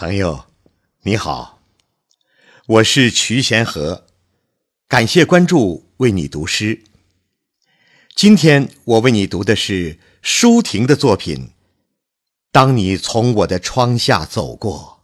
朋友，你好，我是瞿贤和，感谢关注，为你读诗。今天我为你读的是舒婷的作品《当你从我的窗下走过》。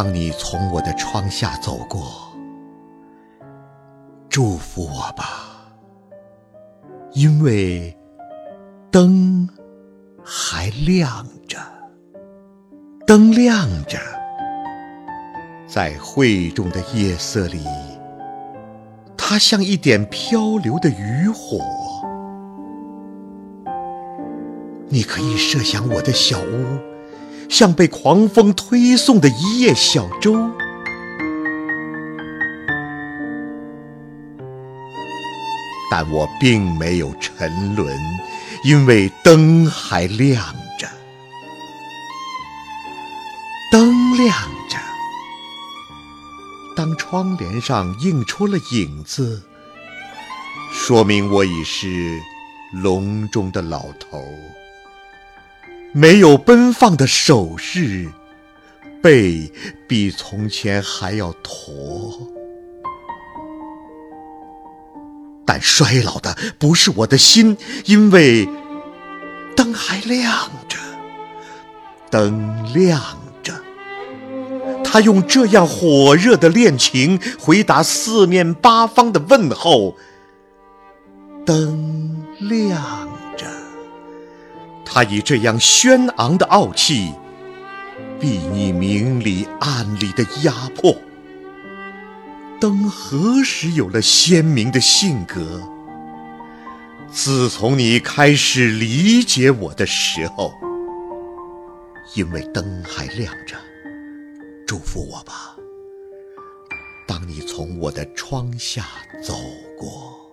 当你从我的窗下走过，祝福我吧，因为灯还亮着，灯亮着，在晦重的夜色里，它像一点漂流的渔火。你可以设想我的小屋。像被狂风推送的一叶小舟，但我并没有沉沦，因为灯还亮着。灯亮着，当窗帘上映出了影子，说明我已是笼中的老头。没有奔放的手势，背比从前还要驼。但衰老的不是我的心，因为灯还亮着，灯亮着。他用这样火热的恋情回答四面八方的问候。灯亮。他以这样轩昂的傲气，避你明里暗里的压迫。灯何时有了鲜明的性格？自从你开始理解我的时候，因为灯还亮着，祝福我吧。当你从我的窗下走过。